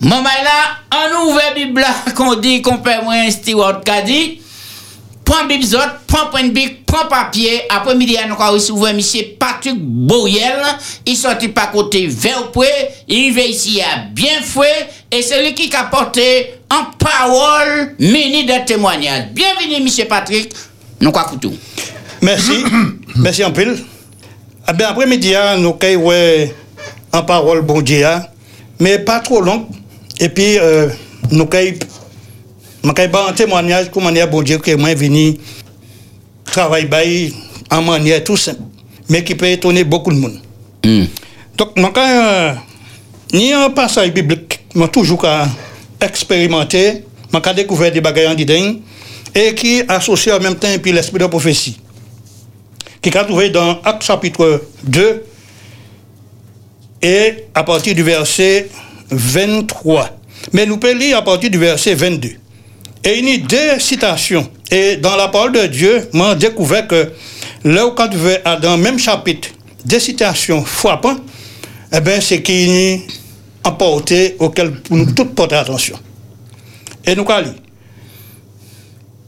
Maman là, en ouvert Bible qu'on dit qu'on peut moins un steward qu'a dit, prends Bible zot, prends point bic, prends papier, après midi on a ouvert monsieur Patrick Boyel, il sorti par côté vers il va ici à bien fouet, et c'est lui qui a porté en parole mini de témoignage. Bienvenue monsieur Patrick, nous quoi tout. Merci, merci bien, après-midi, nous avons en parole bon Dieu, mais pas trop long. Et puis, euh, nous avons un témoignage comme manière bon Dieu que moi venu travailler en manière tout simple, mais qui peut étonner beaucoup de monde. Mm. Donc, moi, euh, ni un passage biblique, moi toujours expérimenté, moi découvert des bagages en et qui associe en même temps puis l'esprit de prophétie. Qui a trouvé dans Acte chapitre 2 et à partir du verset 23. Mais nous pouvons lire à partir du verset 22. Et il y a deux citations. Et dans la parole de Dieu, j'ai découvert que là où quand dans le même chapitre, des citations frappantes, eh bien, c'est qu'il y a emporté auquel nous tous porter attention. Et nous allons lire.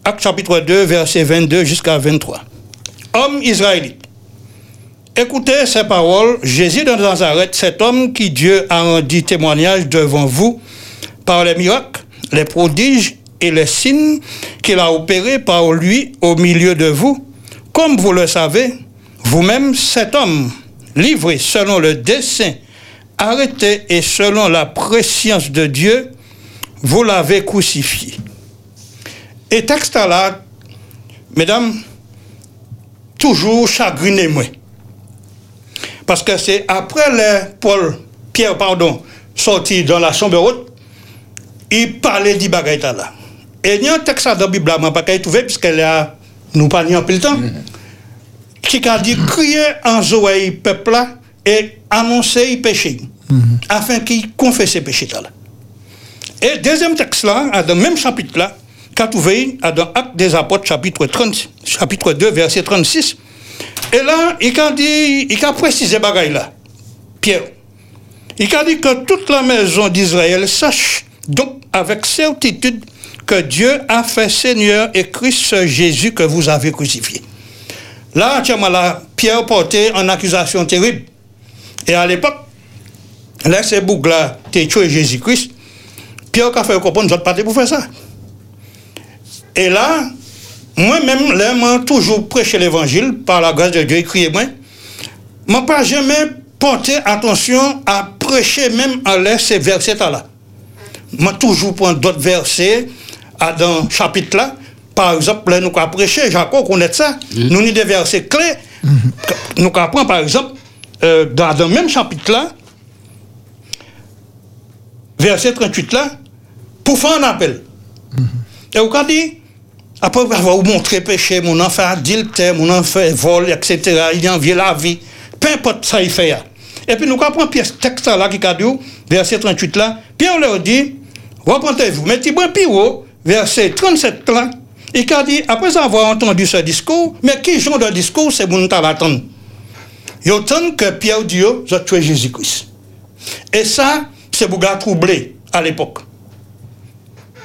Acte chapitre 2, verset 22 jusqu'à 23. Homme israélite, Écoutez ces paroles. Jésus de Nazareth, cet homme qui Dieu a rendu témoignage devant vous par les miracles, les prodiges et les signes qu'il a opérés par lui au milieu de vous, comme vous le savez, vous-même, cet homme, livré selon le dessein, arrêté et selon la préscience de Dieu, vous l'avez crucifié. Et texte là, mesdames, toujours chagrinez-moi. Parce que c'est après le Paul, Pierre, pardon, sorti dans la chambre haute, il parlait du bagaille là. Et il y a un texte dans la Bible, je ne pas trouvé, puisqu'elle a, nous parlions un peu le temps, qui a dit crier en Zoé peuple là et annoncer le péché, afin qu'il confesse ses péchés là. Et deuxième texte là, dans le même chapitre là, qu'a trouvé dans Acte des Apôtres, chapitre, 30, chapitre 2, verset 36, et là, il a dit, il a précisé bagaille là, Pierre. Il a dit que toute la maison d'Israël sache donc avec certitude que Dieu a fait Seigneur et Christ Jésus que vous avez crucifié. Là, là, Pierre portait en accusation terrible. Et à l'époque, là, ces boucles-là, tué Jésus-Christ. Pierre a fait comprendre, nous pas pour faire ça. Et là, moi-même, là, moi, toujours prêché l'évangile par la grâce de Dieu, écrivez-moi. Je pas jamais porté attention à prêcher même en l'air ces versets-là. Je toujours prendre d'autres versets dans ce chapitre-là. Par exemple, là, nous avons prêché, Jacob connaît ça. Mm. Nous avons des versets clés. Mm. Nous avons par exemple, euh, dans, le même chapitre-là, verset 38-là, pour faire un appel. Mm. Et vous avez dit, après avoir montré péché, mon enfant adultère, mon enfant vol, etc., il envie la vie. Peu importe ça, il fait. Et puis nous comprenons ce texte là qui a dit, verset 38 là, Pierre leur dit, repentez-vous. Mais Thibaut Piro, verset 37 là, il a dit, après avoir entendu ce discours, mais qui genre de discours c'est mon l'attendre Il que Pierre dit, je tué Jésus-Christ. Et ça, c'est pour troublé à l'époque.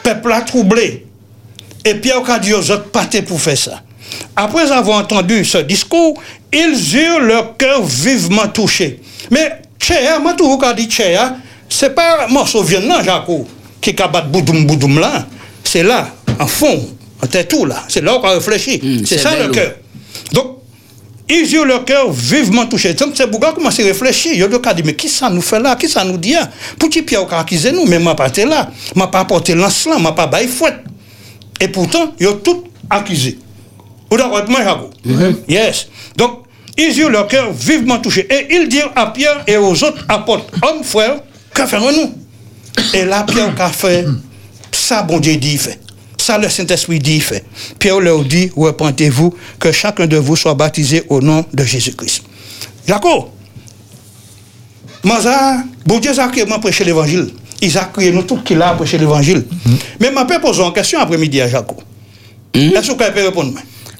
Peuple a troublé. Et Pierre a dit aux autres, partez pour faire ça. Après avoir entendu ce discours, ils eurent leur cœur vivement touché. Mais Tchéa, moi tout a dit Tchéa, c'est pas un morceau violent, Jaco, qui a battu boudoum boudoum là. C'est là, en fond, en tête tout là. C'est là qu'on a réfléchi. Hmm, c'est ça le cœur. Donc, ils eurent leur cœur vivement touché. Donc, c'est Bouga commence à réfléchir. Il a dit, mais qui ça nous fait là? Qui ça nous dit? Pour qui Pierre a accusé nous Mais moi, pas là. Je pas apporté lance là. Je pas baillé fouette. Et pourtant, ils ont tout accusé. Vous d'accord Jago Yes. Donc, ils eurent leur cœur vivement touché. Et ils dirent à Pierre et aux autres apôtres, hommes, frères, que ferons-nous? Et là, Pierre a fait, ça, bon Dieu dit, fait. Ça, le Saint-Esprit dit, fait. Pierre leur dit, repentez-vous, que chacun de vous soit baptisé au nom de Jésus-Christ. D'accord Maza, bon Dieu a prêché l'évangile. Ils a crié nous tout qu'il a prêché l'évangile. Mais je peux poser une question après-midi à Jaco. Mm. Est-ce que vous pouvez répondre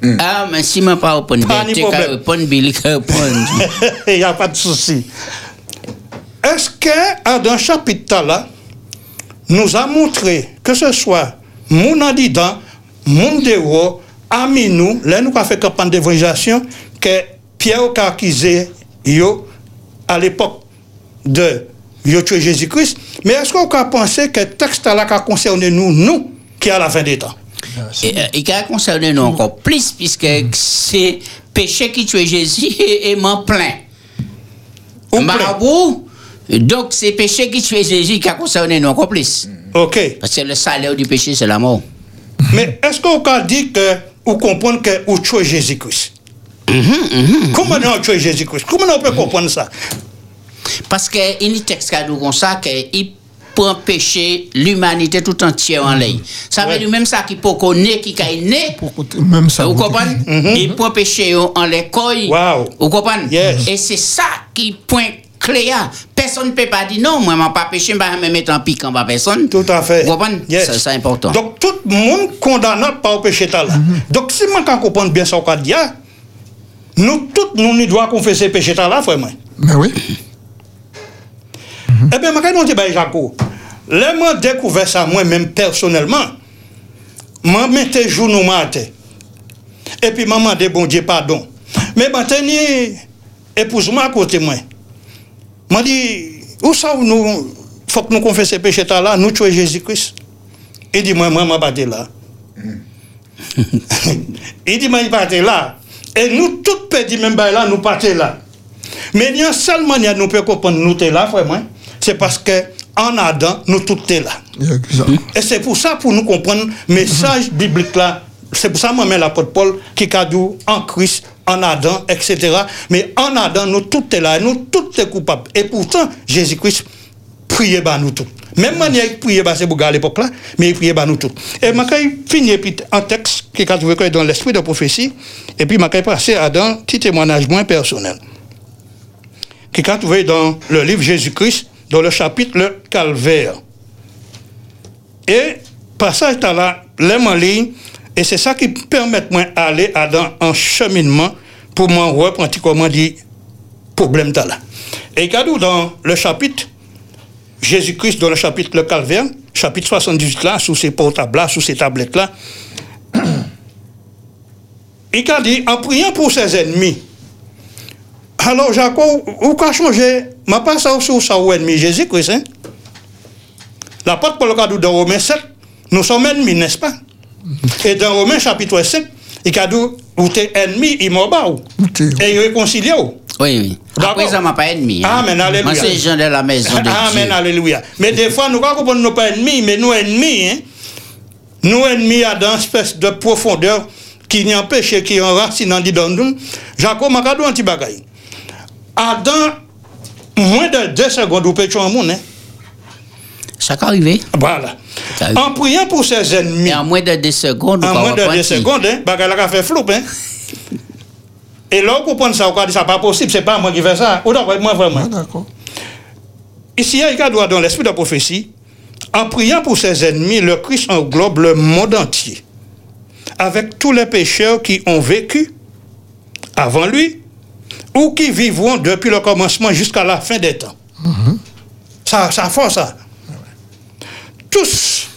mm. Ah, mais si je ne peux pas répondre, tu peux répondre, Billy répondre. Il n'y a pas de souci. Est-ce que dans le chapitre là, nous a montré que ce soit mon Adidan, mon Dero, ami nous, là nous avons fait campagne d'évangélisation, que Pierre Carquisé, à l'époque de yo tué Jésus-Christ, mais est-ce qu'on peut penser que le texte là a concerné nous, nous, qui à la fin des temps? Et, euh, il a concerné nous encore plus, puisque c'est péché qui tue Jésus et, m'en plaint. Marabout, donc c'est péché qui tue Jésus qui a concerné nous encore plus. Ok. Parce que le salaire du péché, c'est la mort. Mais est-ce qu'on peut dire que, ou comprendre que ou tué Jésus-Christ? Comment on tué Jésus-Christ? Comment on peut comprendre ça? Parce que il y a un texte qui a dit comme ça qu'il prend péché l'humanité tout entière en l'air. Ça veut dire même ça qui peut connaître, qui est né. Pour côté- Même ça. Vous côté- comprenez? Il prend péché yo en l'école. Wow. Vous comprenez? Yes. Et c'est ça qui point clé. à. Personne ne peut pas dire non, moi, je ne pas péché, je ne vais me mettre en pique en bas personne. Tout à fait. Vous comprenez? Yes. Ça, C'est important. Donc, tout le monde condamnable par le péché là. Donc, si moi, quand comprendre bien ça, qu'on dit, ah, nous, tous, nous, nous devons confesser le péché là, frère. moi. Mais oui. Eh bien, je vais dire, Jaco, moi, découvert ça, moi-même, personnellement, moi, mettais genou matin. Et puis, maman, de bon Dieu, pardon. Mais, maintenant, épouse-moi à côté, moi. M'a dit, où ça, où nous, faut que nous confessions péché là, nous tuer Jésus-Christ? Il dit, moi, moi, je vais là. il dit, moi, il partait là. Et nous, tous petits, même là, nous partons là. Mais il y a une seule manière nous pouvons comprendre nous sommes là, frère, moi, c'est parce que en Adam, nous tous sommes là. Et c'est pour ça, pour nous comprendre le message biblique là, c'est pour ça que moi, l'apôtre Paul, qui a dit en Christ, en Adam, etc. Mais en Adam, nous tous sommes là, nous tous sommes coupables. Et pourtant, Jésus-Christ priait par nous tous. Même manière qu'il priait par ces à l'époque là, mais il priait par nous tous. Et je finir puis un texte qui est trouvé dans l'esprit de prophétie, et puis je passer à un petit témoignage moins personnel qui est trouvé dans le livre Jésus-Christ, dans le chapitre le Calvaire. Et passage à là, l'aime en et c'est ça qui permet moi d'aller un cheminement pour m'en reprendre comment dit problème là. Et cadeau dans le chapitre Jésus-Christ dans le chapitre le Calvaire, chapitre 78 là, sous ces portables là, sous ces tablettes là, il a dit en priant pour ses ennemis. Alors, Jacob, où qu'a changé? Ma pas ça sur ça ou ennemi Jésus-Christ, hein? L'apôtre Paul a dit dans Romains 7, nous sommes ennemis, n'est-ce pas? Et dans Romains chapitre 5, il a dit, vous êtes ennemi, il m'a. Ou Et il réconcilié. Oui, oui. Après, ça m'a pas ennemi. hein. Amen, alléluia. Moi, c'est les gens de la maison de Amen, Dieu. alléluia. Mais des fois, nous ne comprenons nous pas ennemis, mais nous ennemis, hein? Nous ennemis à dans une espèce de profondeur qui n'y empêche, qui enracine dans nous. Jacob m'a dit un petit bagaille. Adam, moins de deux secondes, vous pouvez tuer un monde, hein? Ça peut arriver. Voilà. En priant pour ses ennemis, Et en moins de deux secondes, en moins de deux secondes, hein, a fait flou, hein? Et là, vous comprenez ça, vous dit ça pas possible, c'est pas moi qui fais ça. Ou d'accord, moi vraiment. Ah, d'accord. Ici, il y a dans l'esprit de la prophétie, en priant pour ses ennemis, le Christ englobe le monde entier, avec tous les pécheurs qui ont vécu avant lui ou qui vivront depuis le commencement jusqu'à la fin des temps. Ça, ça fait ça. Tous,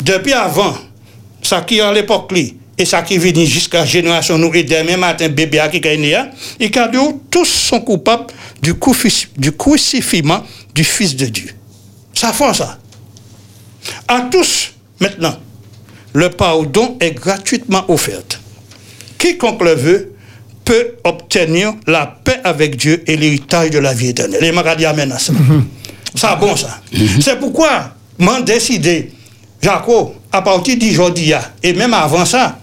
depuis avant, ça qui est à l'époque et ça qui vient jusqu'à la génération nous et demain matin bébé à qui est né, hein, et cadeau, tous sont coupables du, du crucifiement du Fils de Dieu. Ça fait ça. À tous, maintenant, le pardon est gratuitement offert. Quiconque le veut peut obtenir la paix avec Dieu et l'héritage de la vie éternelle. Et m'a dit Amen à ça. Ça bon ça. C'est pourquoi m'en décidé, Jacob, à partir d'aujourd'hui, et même avant ça,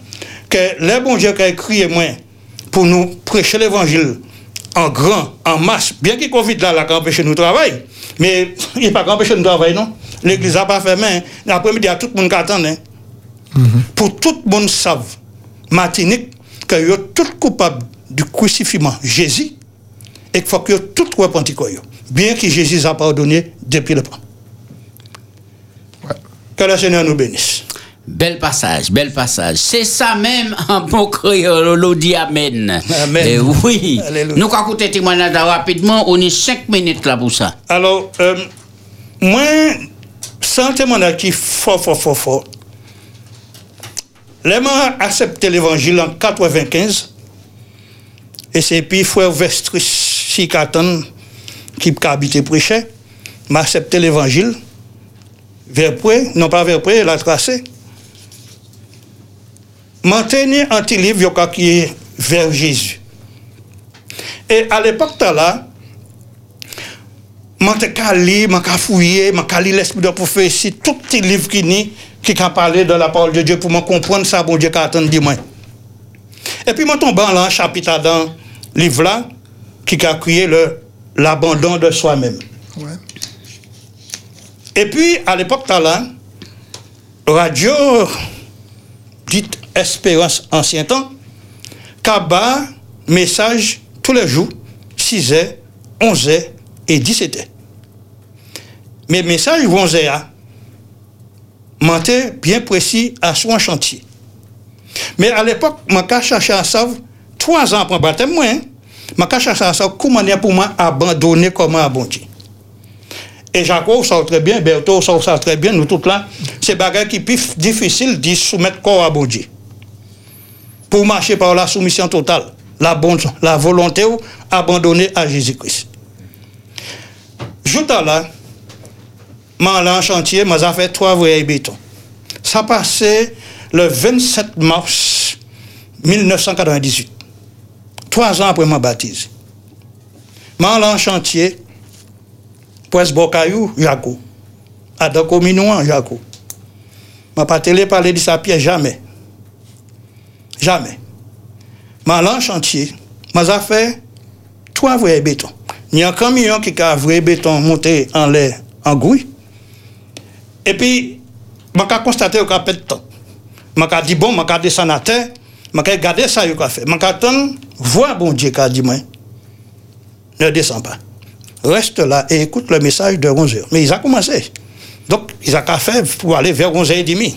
que les bons Dieu qui écrit moi pour nous prêcher l'évangile en grand, en masse, bien qu'il Covid là, là, qui empêche nous travailler, mais il n'est pas empêché nous travailler, non? L'église n'a pas fermé, hein. l'après-midi, il y a tout le monde qui attend, hein. Pour tout le monde savent, Martinique, que tous coupables du crucifixion Jésus et qu'il faut que quoi, yo. Bien que Jésus a pardonné depuis le temps. Ouais. Que le Seigneur nous bénisse. Bel passage, bel passage. C'est ça même en bon créole, l'on dit Amen. Amen. Eh oui. Alléluia. Nous, quand écouter témoignage rapidement, on est 5 minutes là pour ça. Alors, euh, moi, C'est un témoignage qui est fort, fort, fort, fort. Les gens accepté l'évangile en 95. Et c'est puis frère Vestris Sikaton qui a habité prêcher, m'a accepté l'évangile. Vers près, non pas vers près, il a tracé. Maintenir un petit livre qui est vers Jésus. Et à l'époque là, je suis lire, je fouiller, je lire l'esprit de prophétie, tout petit livre qui qui a parlé de la parole de Dieu pour me comprendre ça, bon Dieu qui attend de moi. Et puis, je tombe dans un chapitre dans le livre là, qui a créé l'abandon de soi-même. Ouais. Et puis, à l'époque, là, radio, dite Espérance Ancien Temps, Kaba, message tous les jours, 6h, 11h et 17h. Mais message 11h, mentait bien précis à son chantier. Mais à l'époque, je cherché à savoir, trois ans après baptême, moi, je cherché à savoir comment pour moi abandonner comment abandonner. Et Jacob ça très bien, Berthaud ça très bien, nous tous là, c'est bagage qui est difficile de soumettre corps à bon Dieu. Pour marcher par la soumission totale, la, bonne, la volonté abandonnée à Jésus-Christ. Jouta là, allé en chantier, j'ai fait trois voyages béton. Ça passait le 27 mars 1998. Trois ans après ma baptise. allé en chantier, Pwes Bokayou, Jaco. Adako Minouan, Jaco. Ma pas télé de sa pièce jamais. Jamais. Ma en chantier, ma fait trois vrais béton. Il y a un camion qui a vrai béton monté en l'air, en grouille. Et puis, je a constaté qu'il a pas de temps. Je a dit, bon, je a descendu à terre, je a regardé ça, a fait. Je vois bon Dieu qui dit, moi, ne descends pas reste là et écoute le message de 11h. Mais ils ont commencé. Donc, ils ont faire pour aller vers 11h30.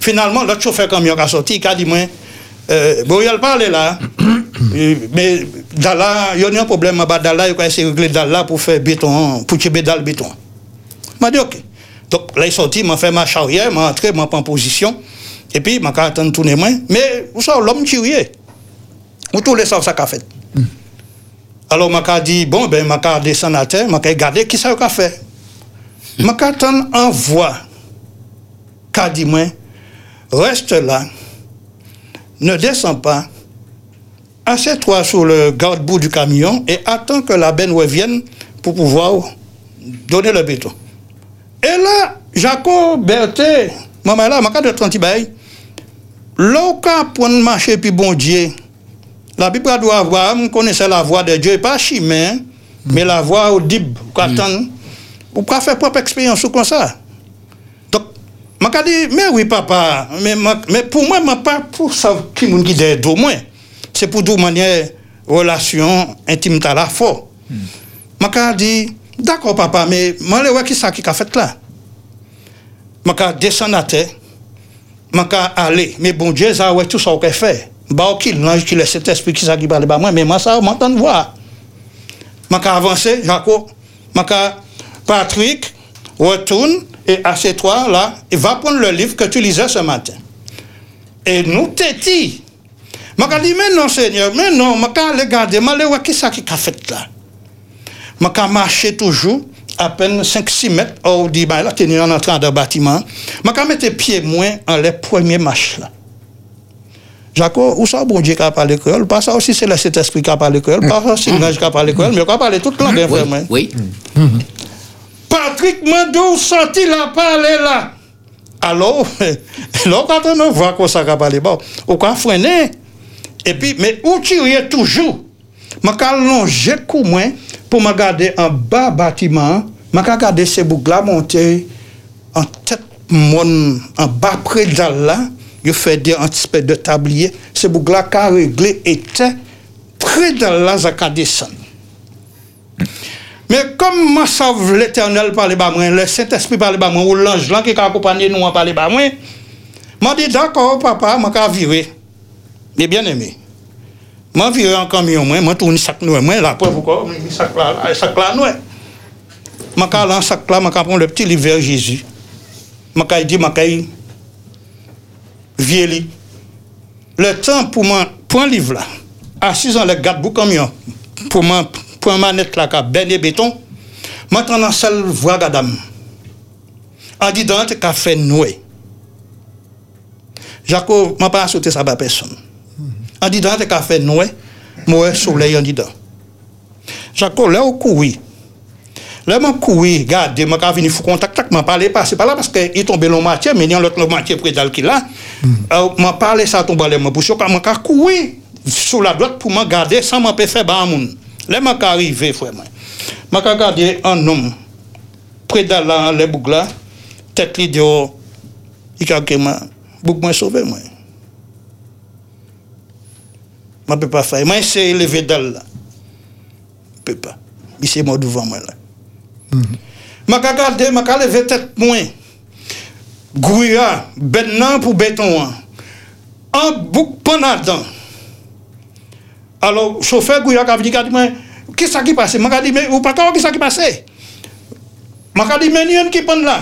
Finalement, l'autre chauffeur camion qui a sorti, il a dit, moi, euh, bon, il parle là. mais là, il y a un problème là Dalla, il a essayé de régler Dalla pour faire béton, pour tirer dans le béton. Je dit, ok. Donc là, il est sorti, m'a fait ma arrière, m'a entré, m'a en position. Et puis, m'a attendu tourner main. Mais, vous savez, l'homme tiré. Vous tous les savez ça qu'a fait. Alors, je dit, bon, ben, je descendre à terre, je regarder qui ça a fait. Je en voix. Je dit, moi, reste là, ne descends pas, assieds-toi sur le garde-bout du camion et attends que la benne revienne pour pouvoir donner le béton. Et là, Jacob Berthe, maman là, je de 30 bail, l'oka pour marcher puis bon Dieu, la Bible doit avoir, on connaissait la voix de Dieu, pas chimère, mais la voix audible, mm. Vous pouvez faire propre expérience comme ça. Donc, je dit, mais oui, papa, mais, mais pour moi, je pas pour ça qui me dit de moi. C'est pour de manière relation intime à la fois. Je mm. dit, d'accord, papa, mais je vais qui ça qui a fait là? Je descendre à terre, je aller, mais bon Dieu, ça tout ça qu'il fait. Bah qui l'ange qui laisse cet esprit qui s'agit parler moi mais moi ça m'entend voir. M'a avancé Jacob m'a Patrick retourne et assieds-toi là et va prendre le livre que tu lisais ce matin. Et nous t'étis m'a dit mais non Seigneur mais non m'a regarder m'a le qui ça qui a fait là. M'a marché toujours à peine 5-6 mètres hors du là tenu en entrant dans le bâtiment m'a mettre pied moins en les premiers marches là Jaco, où ça, bon Dieu qui a parlé créole Pas ça aussi, c'est le Saint-Esprit qui a parlé créole. Pas ça, c'est l'ange qui a parlé créole, mais qui a parlé toute langue, oui, frère. Oui. Patrick Mandou sorti la parler là. Alors, là, quand on voit quoi ça a parlé, bon, on va freiner. Et puis, mais où tu es toujours? Ma ka lonje kou mwen pou ma gade an ba batiman, ma ka gade se bouk la monte an tet moun, an ba predal la, yo fè de an tispe de tabliye, se bouk la ka regle ete predal la zaka desan. Men kom ma sav l'Eternel pale ba mwen, le Saint-Esprit pale ba mwen, ou l'anj lan ki ka akopanye nou an pale ba mwen, ma di dako papa, ma ka vire. Ni bien eme. Mwen vire an kamyon mwen, mwen touni sak noue mwen, la pou voko, mwen sak la, sak la noue. Mwen ka lan sak la, mwen ka pon le pti li ver Jezu. Mwen ka yi di, mwen ka yi vie li. Le tan pou mwen pon liv la, asizan le gat bou kamyon, pou mwen pon manet la ka benye beton, mwen tan nan sel vwa gadam. An di dan te ka fe noue. Jako, mwen pa asote sa ba peson. An didan te ka fe nouè, mouè souley an didan. Jako oh, lè ou koui. Lè man koui, gade, man ka vini fou kontak tak, man pale pase pa la, paske yi tombe lon matye, men yon lot lon matye pre dal ki la, mm. uh, man pale sa tombe lè man pousyo, man ka koui sou la dot pou man gade, san man pe fe ba amoun. Lè man ka arrive fwe man. Man ka gade an nom, pre dal la, lè boug la, tet li diyo, yi kage man, boug man sove man. Mwen pe pa fay. Mwen se eleve dal la. Pe pa. Mi se mwen duvan mwen la. Mm-hmm. Mwen ka gade, mwen ka leve tet mwen. Gouya, bet nan pou beton an. An bouk panadan. Alo, chofer Gouya ka vini gade mwen, ki sa ki pase? Mwen ka di, ou pa kawa ki sa ki pase? Mwen ka di, meni yon ki pan la.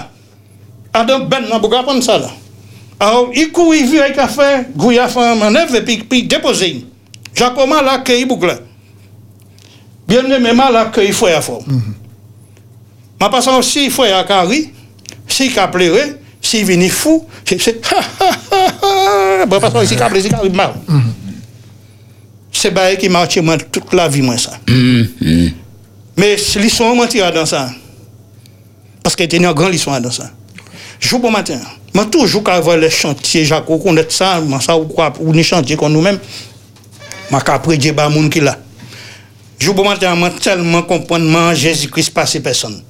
Ah, Adan ben nan bouga pan sa la. Alo, i kou i vi ay ka fe, Gouya fan manev, pi depoze yon. Jacoman l'a accueilli Bougla. Bien-aimé l'a accueilli Frère Fort. Mm -hmm. Ma passant si Frère Kari, si ka pléré, si vini fou, si c'est ha ha ha ha, bon passant si ka pléré, si ka mal. Mm -hmm. C'est bail qui marche moi toute la vie moi ça. Mm -hmm. Mais ils sont mentir dans ça. Parce qu'il y a une grande histoire dans ça. Jour pour matin, moi toujours qu'avant les chantiers, Jaco, qu'on est ça, moi ça ou quoi, ou les chantiers qu'on nous-mêmes, ma capre Dieu ba moun qui là. Matin, moi tellement comprendre Jésus-Christ passer personne.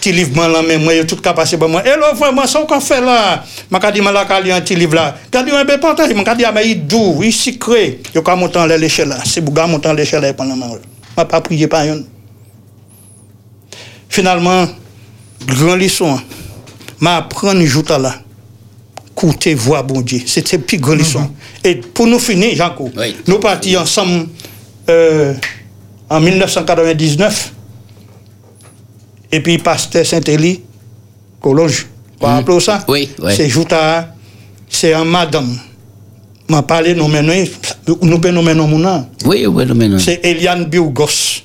Ti livre man la même moi tout ka moi. Moi là? Ma ka di ma la ka li un petit livre là. Ka un peu partage, ma ka di mais il doux, il. Yo ka là, c'est bouga monter l'échelle là pendant ma. Pas prier pas yon. Finalement, grand leçon m'apprendre jour là écouter voix bon Dieu c'était plus grande leçon et pour nous finir Jean-Co Oui. nous partis ensemble euh, en 1999 et puis pasteur Saint-Élie Collonge vous rappelez ça? Oui, oui. c'est jour c'est un madame m'a parlé nous nous pouvons nommer non mon nom. Oui, oui, mais non. c'est Eliane Biogos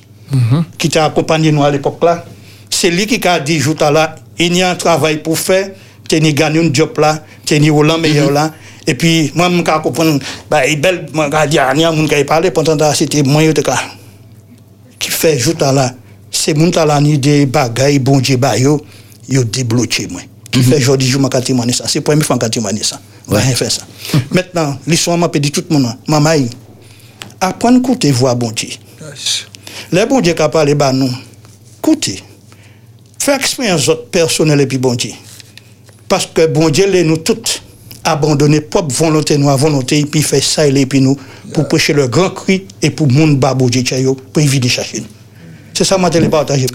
qui t'a accompagné nous à l'époque là. C'est lui qui a dit, Jouta là, il y a un travail pour faire, Kenny gagne un job là, Kenny au l'an meilleur mhm. là. Et puis, moi, je peux comprendre, bah, il belle, je dis, il y a un qui parle, pendant c'était moi, qui fait jour là. C'est mon talent des bagailles, bon Dieu, bah, yo, yo débloqué, moi. Qui mhm. fait aujourd'hui, je m'en catimane ça. C'est la première fois que je ça. Rien faire ça. Maintenant, l'histoire m'a dit tout le monde, maman, apprendre côté voir bon Dieu. Les bon Dieu qui parlent, bah, nous, écoutez, fais expérience personnelle et puis bon Dieu. Parce que bon Dieu, les nous toutes abandonner propre volonté, nous à volonté, et puis fait ça et puis nous, pour prêcher le grand cri et pour monde bas bon Dieu, pour éviter chercher nous. C'est ça, moi, je partager.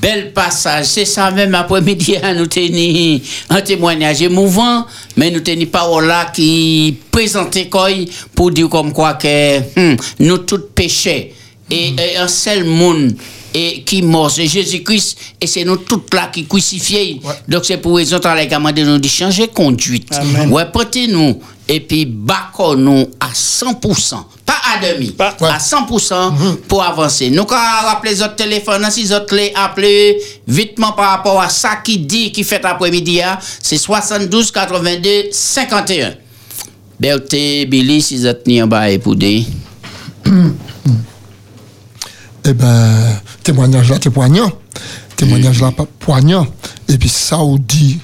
Bel passage, c'est ça même après-midi, hein, nous tenons un témoignage émouvant, mais nous tenons parole là qui présentait quoi pour dire comme quoi que hum, nous tous péchés et, et un seul monde et qui mort, c'est Jésus-Christ et c'est nous tous là qui crucifiés. Donc c'est pour raison les gamins de nous de changer conduite. Amen. Ouais, portez-nous et puis bacons nous à 100%, pas à demi, Pas- à 100% pour avancer. Nous, quand on rappelle les autres téléphones, si les autres les appelez vitement par rapport à ça qui dit, qui fait après-midi, hein, c'est 72 82 51. Berthe, Billy, si vous êtes en bas des. Eh ben, témoignage là, c'est poignant. Témoignage là, poignant. Et puis, Saoudi,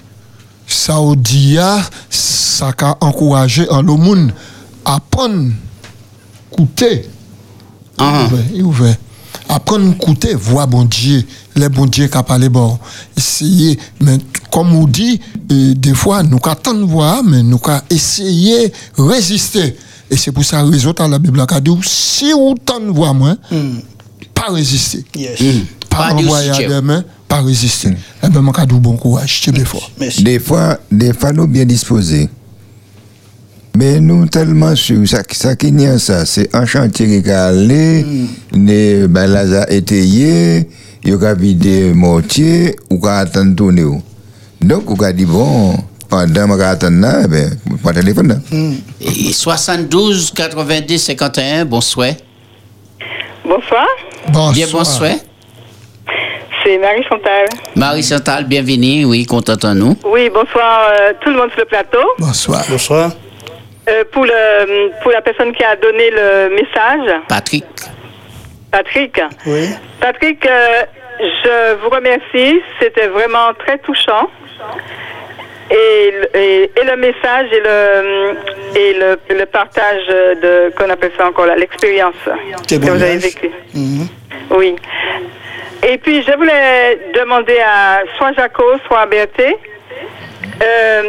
Saoudi, a, ça a encouragé en le monde à prendre, coûter. Ah. il ouvert. Apprendre à écouter, voir bon Dieu, les bons dieux qui parlé bon. Essayer, mais comme on dit, euh, des fois, nous attendons voir, mais nous essayer résister. Et c'est pour ça dans la Bible a dit, si vous tentez voir moi, pas résister. Yes. Pas Pas envoyer à mains, pas résister. Eh bien, je dis bon courage, tu es fort. Merci. Des fois, des fois, nous bien disposés. Mais nous tellement sûrs, ça, ça qui n'y a ça, c'est un chantier qui a allé, ne balaza étayé, il y a vidé mortier, ou qui attendre tourner. ou. Donc, on a dit, bon, pendant que attendre là, eh ben, mon téléphone là. Et 72 82 51, bonsoir. Bonsoir, Bien bonsoir. c'est Marie Chantal. Marie-Chantal, bienvenue. Oui, content nous. Oui, bonsoir euh, tout le monde sur le plateau. Bonsoir. Bonsoir. Euh, pour, le, pour la personne qui a donné le message, Patrick. Patrick. Oui. Patrick, euh, je vous remercie. C'était vraiment très touchant. Et, le- et, et le message et le, et le, le partage de, qu'on appelle ça encore là, l'expérience que vous avez vécue. Oui. Et puis, je voulais demander à soit Jaco, soit Berthé, euh,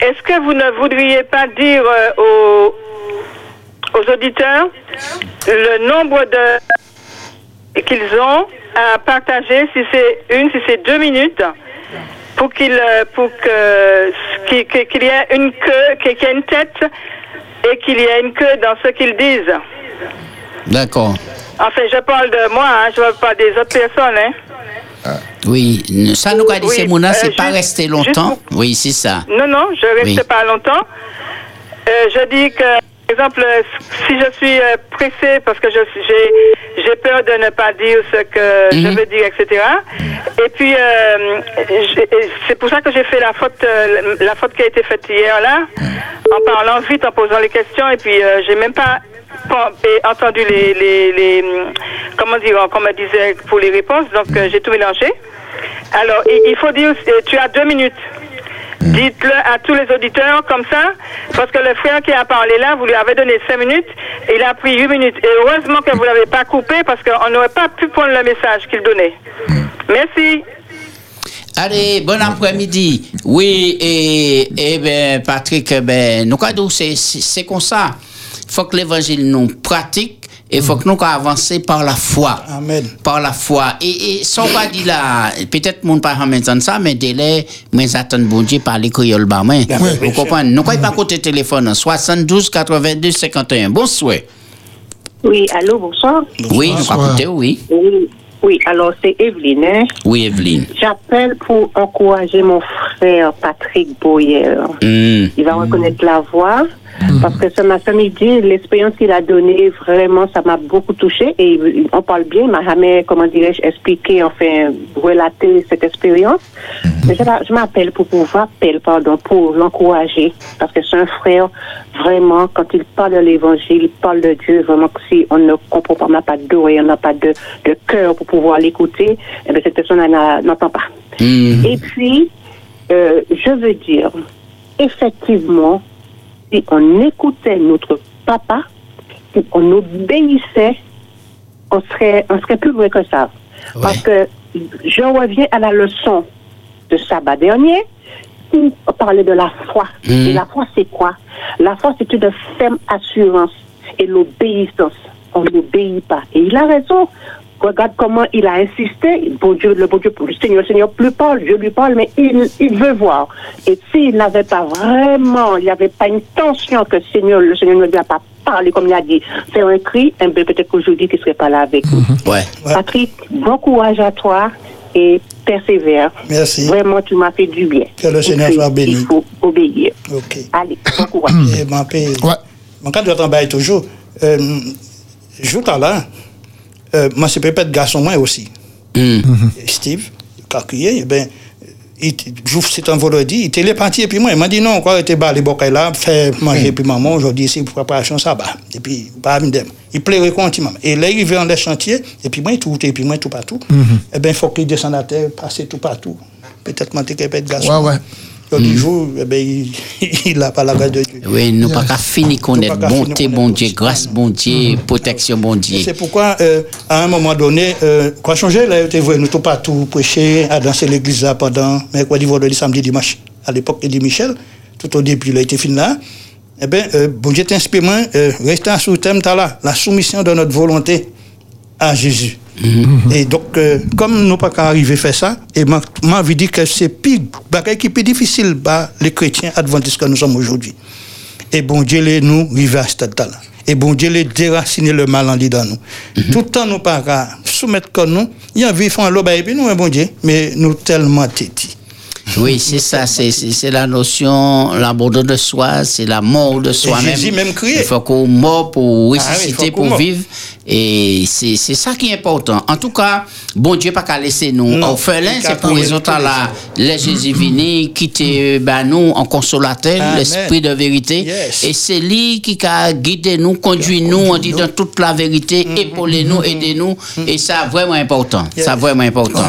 est-ce que vous ne voudriez pas dire euh, aux, aux auditeurs le nombre de qu'ils ont à partager, si c'est une, si c'est deux minutes, pour qu'il euh, pour que qu'il y ait une queue, qu'il y ait une tête et qu'il y ait une queue dans ce qu'ils disent. D'accord. Enfin, je parle de moi, hein, je ne parle pas des autres personnes. Hein. Oui, ça nous a dit Oui, c'est euh, c'est pas resté longtemps. pour- Oui, c'est ça. Non, non, je ne reste Oui. pas longtemps. Euh, je dis que, exemple, euh, si je suis euh, pressée parce que je suis- j'ai j'ai peur de ne pas dire ce que je Mhm. veux dire, etc. Et puis, euh, c'est pour ça que j'ai fait la faute, euh, la faute qui a été faite hier là, en parlant vite, en posant les questions, et puis euh, j'ai même pas entendu les, les, les, comment dire, comme on me disait pour les réponses, donc j'ai tout mélangé. Alors, il, faut dire, tu as deux minutes. Dites-le à tous les auditeurs comme ça, parce que le frère qui a parlé là, vous lui avez donné cinq minutes, et il a pris huit minutes. Et heureusement que vous l'avez pas coupé, parce qu'on n'aurait pas pu prendre le message qu'il donnait. Merci. Allez, bon après-midi. Oui, et, et ben, Patrick, ben, nous, c'est, comme ça. Il faut que l'évangile nous pratique il faut que nous avancer par la foi. Amen. Par la foi. Et, et sans pas dire là, peut-être mon pas entendre ça, mais délai, mais j'attends bon Dieu par les créoles bas main. Vous comprenez? Nous, quoi, pas côté téléphone, 72 82 51. Bonsoir. Oui, allô, bonsoir. Oui, nous Bonsoir. écouter, oui. Oui, oui alors c'est Evelyne. hein. Oui, Evelyne. J'appelle pour encourager mon frère Patrick Boyer. Hmm. Il va reconnaître la voix. Parce que ce matin midi, l'expérience qu'il a donnée, vraiment, ça m'a beaucoup touché. Et on parle bien, il m'a jamais, comment dirais-je, expliqué, enfin, relaté cette expérience. Mais je, m'appelle pour pouvoir, pardon, pour l'encourager. Parce que c'est un frère, vraiment, quand il parle de l'évangile, il parle de Dieu, vraiment, que si on ne comprend pas, on n'a pas d'oreille, on n'a pas de, de cœur pour pouvoir l'écouter, eh bien, cette personne n'entend pas. Hmm. Et puis, euh, je veux dire, effectivement, si on écoutait notre papa, si on obéissait, on serait, on serait plus vrai que ça. Parce que je reviens à la leçon de sabbat dernier, on parlait de la foi. Et la foi, c'est quoi? La foi, c'est une ferme assurance et l'obéissance. On n'obéit pas. Et il a raison. Regarde comment il a insisté. Bon Dieu, le bon Dieu, le Seigneur, le Seigneur lui parle, je lui parle, mais il, il veut voir. Et s'il n'avait pas vraiment, il n'y avait pas une tension que le Seigneur, le Seigneur ne lui a pas parlé, comme il a dit, faire un cri, eh bien, peut-être qu'aujourd'hui, il ne serait pas là avec nous. Ouais. Ouais. Patrick, bon courage à toi et persévère. Merci. Vraiment, tu m'as fait du bien. Que le Seigneur soit béni. Il faut obéir. Ok. Allez, bon courage. Et mon père. Ouais. Mon cas, j'entends bail toujours. Euh, à là, euh, moi, c'est peut-être garçon, moi aussi. Hmm. Steve, calculé, eh ben, c'est un vendredi, il était parti, et puis moi, il m'a dit non, quoi, il était bas, les bocaux là, fait manger, puis maman, aujourd'hui, c'est pour préparation sabbat. Et puis, m'dem. Il pleurait continuellement. Et là, il vient dans les chantiers, et puis moi, il tout, et puis moi, tout partout. Eh ben, il faut qu'il descende à terre, passer tout partout. Peut-être moi, t'es peut-être garçon. Ouais, ouais. L'autre jour, eh ben, il, il a pas la grâce de Dieu. Oui, nous pas qu'à finir connaître bonté, bon Dieu, grâce, bon Dieu, protection, bon Dieu. C'est pourquoi, euh, à un moment donné, euh, quoi changer, là, tu vois, nous tout partout prêcher, à danser l'église là pendant mercredi, vendredi, samedi, dimanche. À l'époque, Eddie Michel, tout au début, il a été fini là. Eh bien, euh, bon Dieu t'inspire, euh, restez sous le thème, t'as là, la soumission de notre volonté à Jésus. Et donc, euh, comme nous pas arriver à faire ça, et m'a m'a envie de dire que c'est pire, qui est plus difficile, bah, les chrétiens adventistes que nous sommes aujourd'hui. Et bon Dieu, les nous, arriver à ce stade-là. Et bon Dieu, les déraciner le mal en dans nous. Tout le temps, nous pas soumettre comme nous. Il y a envie de faire un lobe et puis nous, bon Dieu, mais nous tellement tétis. Oui, c'est ça, c'est- la notion, l'abandon de soi, c'est la mort de soi-même. Jésus même criait. Il faut qu'on meure pour Ah oui, ressusciter, pour vivre. Et c'est ça qui est important. En tout cas, bon Dieu pas qu'à laisser nous orphelins, c'est pour les autres là, les Jésus venus, quitter ben, nous en consolateur, l'esprit de vérité. Yes. Et c'est lui qui a guidé nous, conduit nous, on dit dans toute la vérité, épauler nous, aider nous. Et ça, vraiment important. Yes. Ça, vraiment important.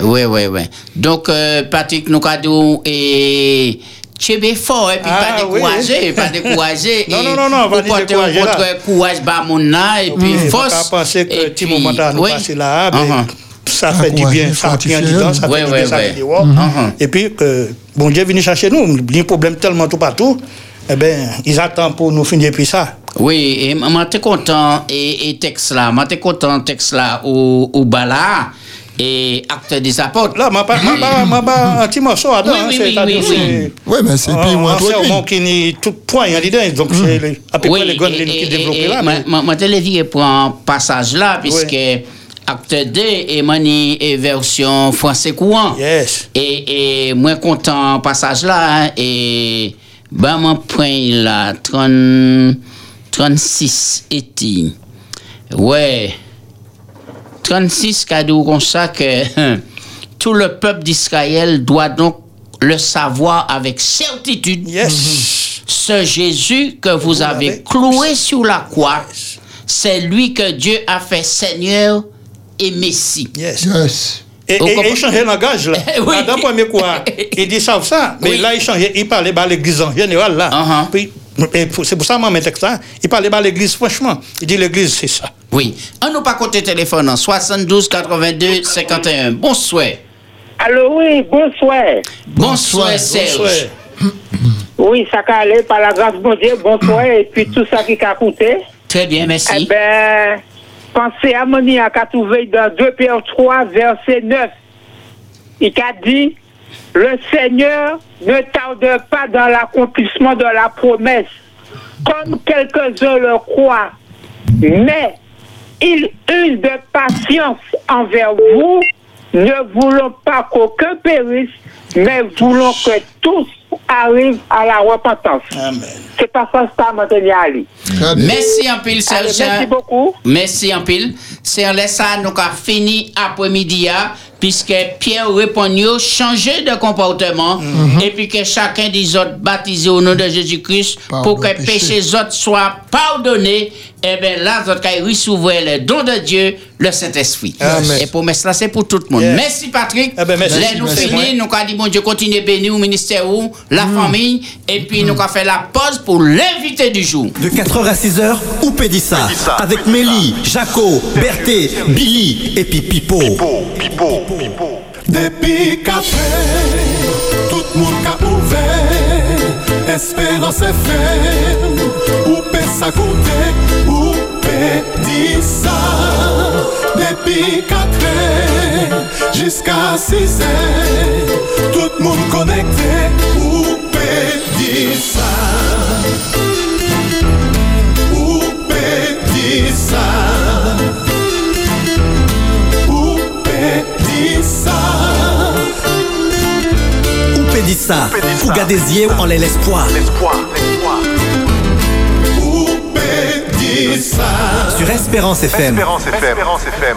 Oui, oui, oui. Donc, euh, Patrick Noukadou et Tchébé fort, et puis Ah, pas oui. décourager, pas décourager. Non, et non, non, non, pas là. votre courage, bah, mon là, et puis Oui, force. pas penser que et petit moment à nous passer là, ben, ça fait du bien, ça fortifier. dedans, ça fait du bien, ça fait du. Mhm. Et puis que bon Dieu venu chercher nous, il y a un problème tellement tout partout, eh ben ils attendent pour nous finir puis ça. Oui, et moi, t'es content, et, et texte là, moi, t'es content, texte là, au, au bala, et acte des apôtres. Là, m'a pas m'a pas m'a pas un petit morceau à Oui, oui, oui, oui, c'est Oui, mais c'est puis un moi, toi, sermon qui n'est tout point en dedans, donc c'est à peu près les grandes lignes qui développent là. mais- Moi, moi, je l'ai dit pour un passage là, puisque acte 2 est mani et version français courant. Yes. Et, et moi, content passage là, et ben, moi, point là, 30, 36 et Ouais. 36 cadeaux comme ça que tout le peuple d'Israël doit donc le savoir avec certitude. Yes. Ce Jésus que vous avez cloué sur la croix, c'est lui que Dieu a fait Seigneur et Messie. Yes. Yes. Et, Vous et, et il changeait langage là. Oui. Dans le premier quoi, il dit ça, ça, mais Oui. là il changeait, il parlait à l'église en général là. Puis, pour- c'est pour ça que moi, mes textes là, il parlait à l'église franchement. Il dit l'église c'est ça. Oui. On nous pas côté téléphone en 72 82 51. Bonsoir. Allô, oui, bonsoir. Bonsoir, Serge. Bonsoir. Oui, ça a allé par la grâce de mon Dieu, bonsoir, et puis tout ça qui a coûté. Très bien, Eh merci. ben, pensez à mon a qu'a trouvé dans 2 Pierre 3, verset 9. Il a dit, le Seigneur ne tarde pas dans l'accomplissement de la promesse, comme quelques-uns le croient, mais il use de patience envers vous, ne voulant pas qu'aucun périsse, mais voulant que tous arrivent à la repentance. Amen. C'est pas ça, ça, maintenant, Ali. Merci en pile, Allez, Serge. merci beaucoup. Merci en pile. C'est en laissant nous avons fini après-midi, hein, puisque Pierre répond yo, changer de comportement, et puis que chacun des autres baptisé au nom de Jésus-Christ Pardon pour que péché. péché autres soient pardonnés. Et bien là, vous allez recevoir le don de Dieu, le Saint-Esprit. Amen. Et pour ça, c'est pour tout le monde. Yes. Merci Patrick. Eh ben, merci. Là, nous finissons, nous avons dit, bon Dieu, continue à bénir au ministère, ou, la famille, et puis nous avons fait la pause pour l'invité du jour. De 4h à 6h, ou Pédissa, avec Mélie, Jaco, Berthé, Billy et puis Pipo. Depi kafe, tout moun ka ouve Esperan se fe, ou pe sa koute Ou pe di sa. Depi katre, jiska sise Tout moun konekte, ou pe di sa. Ou pe di sa. Peut dire ça. Ou des yeux en l'espoir. Ou dire ça. Sur Espérance FM. Espérance FM.